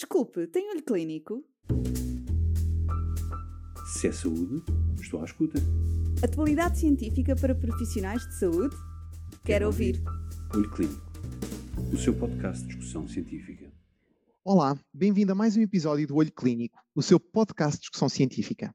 Desculpe, tem olho clínico? Se é saúde, estou à escuta. Atualidade científica para profissionais de saúde? Quero ouvir. Olho Clínico, o seu podcast de discussão científica. Olá, bem-vindo a mais um episódio do Olho Clínico, o seu podcast de discussão científica.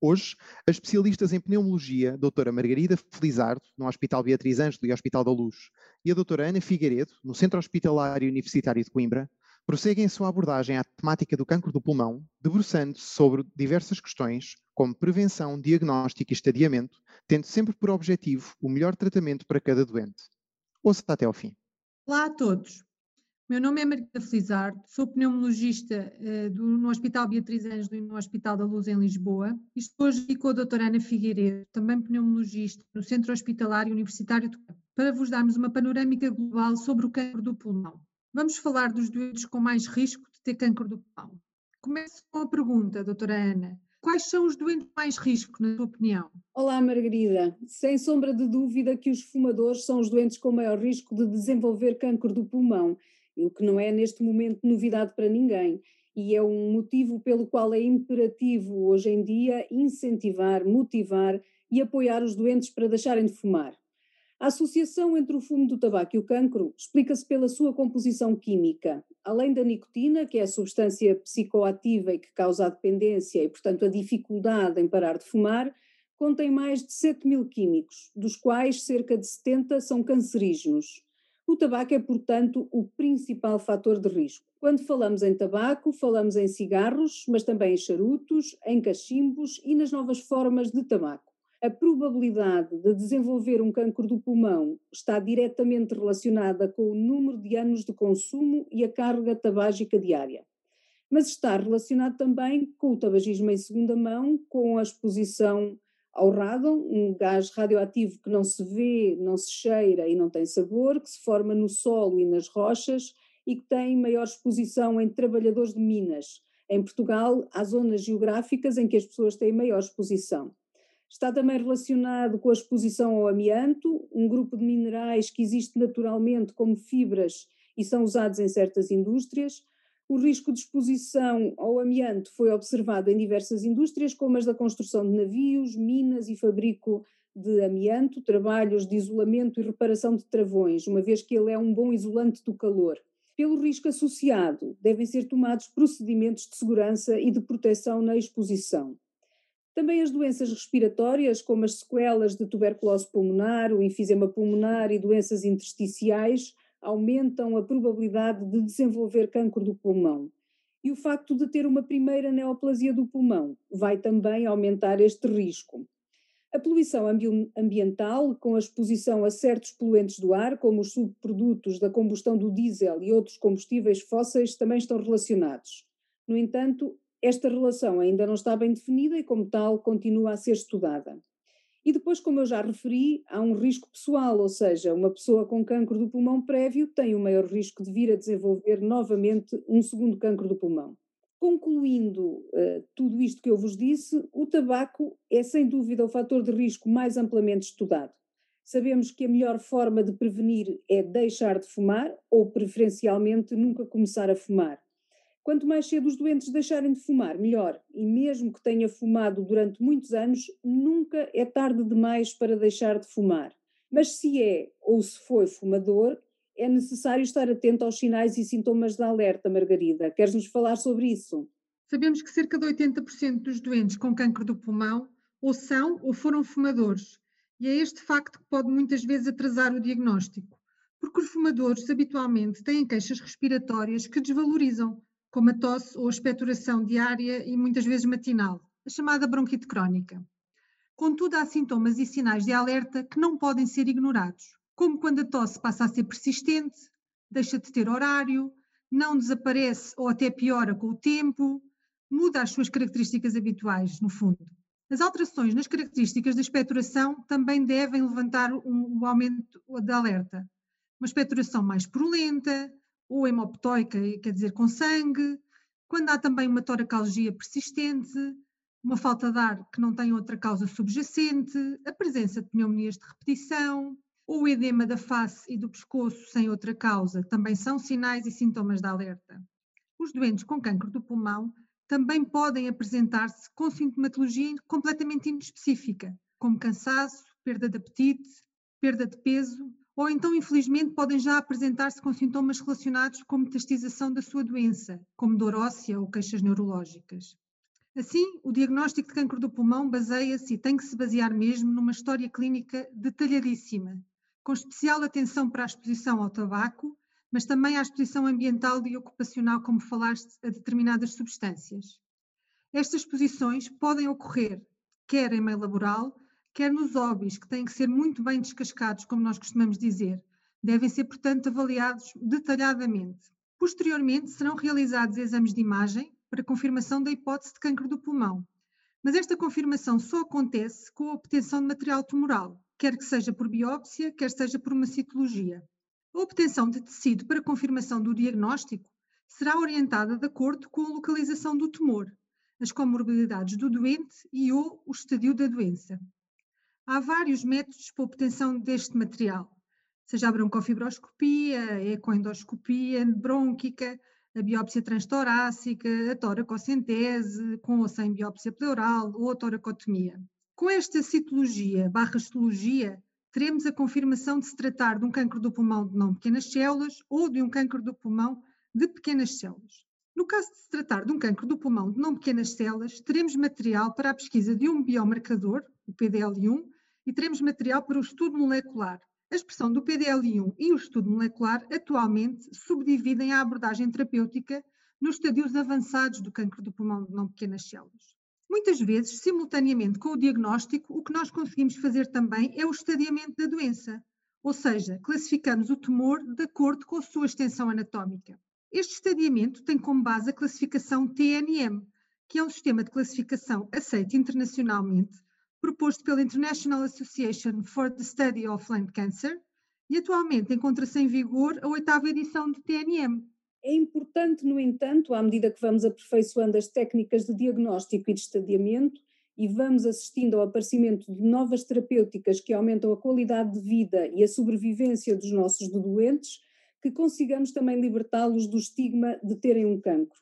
Hoje, as especialistas em pneumologia, a doutora Margarida Felizardo, no Hospital Beatriz Ângelo e Hospital da Luz, e a doutora Ana Figueiredo, no Centro Hospitalário Universitário de Coimbra, prosseguem a sua abordagem à temática do cancro do pulmão, debruçando-se sobre diversas questões, como prevenção, diagnóstico e estadiamento, tendo sempre por objetivo o melhor tratamento para cada doente. Ouça até ao fim. Olá a todos. Meu nome é Margarida Felizardo, sou pneumologista uh, do, no Hospital Beatriz Ângelo e no Hospital da Luz em Lisboa e estou hoje com a doutora Ana Figueiredo, também pneumologista no Centro Hospitalário Universitário de Campo, para vos darmos uma panorâmica global sobre o cancro do pulmão. Vamos falar dos doentes com mais risco de ter câncer do pulmão. Começo com a pergunta, doutora Ana. Quais são os doentes mais risco, na sua opinião? Olá, Margarida. Sem sombra de dúvida que os fumadores são os doentes com maior risco de desenvolver câncer do pulmão, o que não é neste momento novidade para ninguém. E é um motivo pelo qual é imperativo hoje em dia incentivar, motivar e apoiar os doentes para deixarem de fumar. A associação entre o fumo do tabaco e o cancro explica-se pela sua composição química. Além da nicotina, que é a substância psicoativa e que causa a dependência e, portanto, a dificuldade em parar de fumar, contém mais de 7 mil químicos, dos quais cerca de 70 são cancerígenos. O tabaco é, portanto, o principal fator de risco. Quando falamos em tabaco, falamos em cigarros, mas também em charutos, em cachimbos e nas novas formas de tabaco a probabilidade de desenvolver um cancro do pulmão está diretamente relacionada com o número de anos de consumo e a carga tabágica diária. Mas está relacionado também com o tabagismo em segunda mão, com a exposição ao radon, um gás radioativo que não se vê, não se cheira e não tem sabor, que se forma no solo e nas rochas e que tem maior exposição em trabalhadores de minas. Em Portugal, há zonas geográficas em que as pessoas têm maior exposição. Está também relacionado com a exposição ao amianto, um grupo de minerais que existe naturalmente como fibras e são usados em certas indústrias. O risco de exposição ao amianto foi observado em diversas indústrias, como as da construção de navios, minas e fabrico de amianto, trabalhos de isolamento e reparação de travões, uma vez que ele é um bom isolante do calor. Pelo risco associado, devem ser tomados procedimentos de segurança e de proteção na exposição. Também as doenças respiratórias, como as sequelas de tuberculose pulmonar, o enfisema pulmonar e doenças intersticiais, aumentam a probabilidade de desenvolver cancro do pulmão. E o facto de ter uma primeira neoplasia do pulmão vai também aumentar este risco. A poluição ambiental, com a exposição a certos poluentes do ar, como os subprodutos da combustão do diesel e outros combustíveis fósseis, também estão relacionados. No entanto, esta relação ainda não está bem definida e, como tal, continua a ser estudada. E depois, como eu já referi, há um risco pessoal, ou seja, uma pessoa com cancro do pulmão prévio tem o maior risco de vir a desenvolver novamente um segundo cancro do pulmão. Concluindo uh, tudo isto que eu vos disse, o tabaco é sem dúvida o fator de risco mais amplamente estudado. Sabemos que a melhor forma de prevenir é deixar de fumar ou, preferencialmente, nunca começar a fumar. Quanto mais cedo os doentes deixarem de fumar, melhor. E mesmo que tenha fumado durante muitos anos, nunca é tarde demais para deixar de fumar. Mas se é ou se foi fumador, é necessário estar atento aos sinais e sintomas de alerta, Margarida. Queres nos falar sobre isso? Sabemos que cerca de 80% dos doentes com cancro do pulmão ou são ou foram fumadores. E é este facto que pode muitas vezes atrasar o diagnóstico, porque os fumadores habitualmente têm queixas respiratórias que desvalorizam, como a tosse ou a expectoração diária e muitas vezes matinal, a chamada bronquite crónica. Contudo, há sintomas e sinais de alerta que não podem ser ignorados, como quando a tosse passa a ser persistente, deixa de ter horário, não desaparece ou até piora com o tempo, muda as suas características habituais, no fundo. As alterações nas características da expectoração também devem levantar um, um aumento de alerta. Uma expectoração mais purulenta, ou hemoptóica, quer dizer com sangue, quando há também uma toracalgia persistente, uma falta de ar que não tem outra causa subjacente, a presença de pneumonias de repetição, ou o edema da face e do pescoço sem outra causa, também são sinais e sintomas de alerta. os doentes com cancro do pulmão também podem apresentar-se com sintomatologia completamente inespecífica, como cansaço, perda de apetite, perda de peso, ou então, infelizmente, podem já apresentar-se com sintomas relacionados com metastização da sua doença, como dor óssea ou queixas neurológicas. Assim, o diagnóstico de cancro do pulmão baseia-se e tem que se basear mesmo numa história clínica detalhadíssima, com especial atenção para a exposição ao tabaco, mas também à exposição ambiental e ocupacional, como falaste, a determinadas substâncias. Estas exposições podem ocorrer quer em meio laboral, quer nos hobbies, que têm que ser muito bem descascados, como nós costumamos dizer. Devem ser, portanto, avaliados detalhadamente. Posteriormente, serão realizados exames de imagem para confirmação da hipótese de cancro do pulmão. Mas esta confirmação só acontece com a obtenção de material tumoral, quer que seja por biópsia, quer seja por uma citologia. A obtenção de tecido para confirmação do diagnóstico será orientada de acordo com a localização do tumor, as comorbilidades do doente e ou o estadio da doença. Há vários métodos para obtenção deste material, seja a broncofibroscopia, a ecoendoscopia brônquica, a biópsia transtorácica, a toracocentese, com ou sem biópsia pleural ou a toracotomia. Com esta citologia barra histologia, teremos a confirmação de se tratar de um cancro do pulmão de não pequenas células ou de um cancro do pulmão de pequenas células. No caso de se tratar de um cancro do pulmão de não pequenas células, teremos material para a pesquisa de um biomarcador, o PDL1, e teremos material para o estudo molecular. A expressão do PDL1 e o estudo molecular atualmente subdividem a abordagem terapêutica nos estadios avançados do cancro do pulmão de não pequenas células. Muitas vezes, simultaneamente com o diagnóstico, o que nós conseguimos fazer também é o estadiamento da doença, ou seja, classificamos o tumor de acordo com a sua extensão anatómica. Este estadiamento tem como base a classificação TNM, que é um sistema de classificação aceito internacionalmente proposto pela International Association for the Study of Lung Cancer e atualmente encontra-se em vigor a oitava edição do TNM. É importante, no entanto, à medida que vamos aperfeiçoando as técnicas de diagnóstico e de estadiamento e vamos assistindo ao aparecimento de novas terapêuticas que aumentam a qualidade de vida e a sobrevivência dos nossos doentes, que consigamos também libertá-los do estigma de terem um cancro.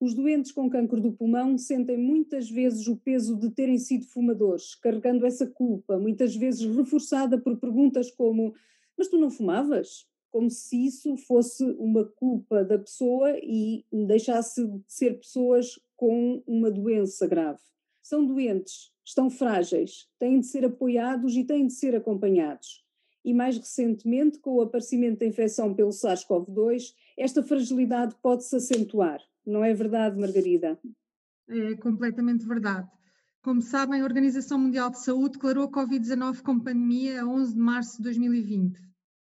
Os doentes com cancro do pulmão sentem muitas vezes o peso de terem sido fumadores, carregando essa culpa, muitas vezes reforçada por perguntas como: Mas tu não fumavas? Como se isso fosse uma culpa da pessoa e deixasse de ser pessoas com uma doença grave. São doentes, estão frágeis, têm de ser apoiados e têm de ser acompanhados. E mais recentemente, com o aparecimento da infecção pelo SARS-CoV-2, esta fragilidade pode-se acentuar não é verdade, Margarida? É completamente verdade. Como sabem, a Organização Mundial de Saúde declarou a Covid-19 como pandemia a 11 de março de 2020.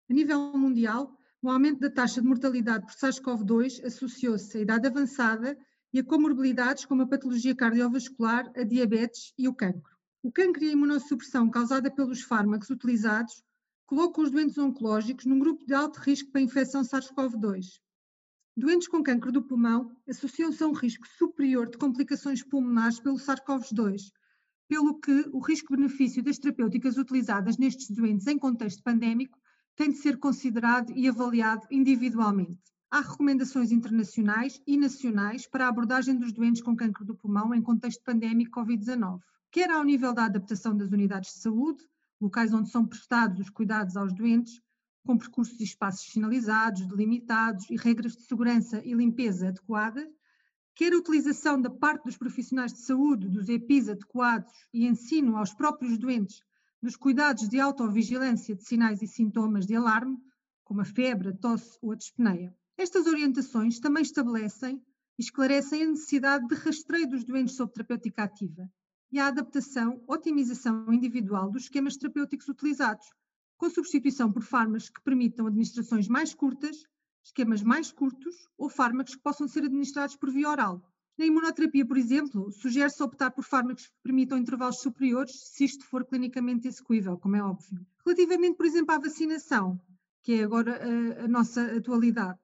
A nível mundial, o aumento da taxa de mortalidade por SARS-CoV-2 associou-se à idade avançada e a comorbilidades como a patologia cardiovascular, a diabetes e o cancro. O cancro e a imunossupressão causada pelos fármacos utilizados colocam os doentes oncológicos num grupo de alto risco para infecção SARS-CoV-2. Doentes com cancro do pulmão associam-se a um risco superior de complicações pulmonares pelo SARS-CoV-2, pelo que o risco-benefício das terapêuticas utilizadas nestes doentes em contexto pandémico tem de ser considerado e avaliado individualmente. Há recomendações internacionais e nacionais para a abordagem dos doentes com cancro do pulmão em contexto pandémico Covid-19, quer ao nível da adaptação das unidades de saúde, locais onde são prestados os cuidados aos doentes, com percursos e espaços sinalizados, delimitados e regras de segurança e limpeza adequadas, quer a utilização da parte dos profissionais de saúde dos EPIs adequados e ensino aos próprios doentes dos cuidados de autovigilância de sinais e sintomas de alarme, como a febre, a tosse ou a dispneia. Estas orientações também estabelecem e esclarecem a necessidade de rastreio dos doentes sob terapêutica ativa e a adaptação, otimização individual dos esquemas terapêuticos utilizados, com substituição por fármacos que permitam administrações mais curtas, esquemas mais curtos ou fármacos que possam ser administrados por via oral. Na imunoterapia, por exemplo, sugere-se optar por fármacos que permitam intervalos superiores, se isto for clinicamente execuível, como é óbvio. Relativamente, por exemplo, à vacinação, que é agora a, a nossa atualidade,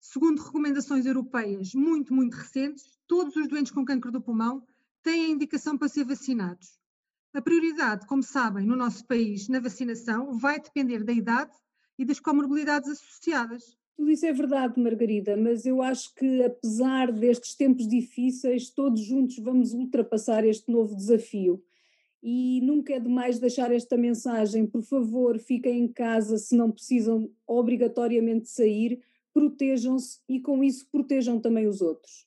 segundo recomendações europeias muito, muito recentes, todos os doentes com câncer do pulmão têm indicação para ser vacinados. A prioridade, como sabem, no nosso país na vacinação vai depender da idade e das comorbilidades associadas. Tudo isso é verdade, Margarida, mas eu acho que apesar destes tempos difíceis, todos juntos vamos ultrapassar este novo desafio. E nunca é demais deixar esta mensagem: por favor, fiquem em casa se não precisam obrigatoriamente sair, protejam-se e com isso protejam também os outros.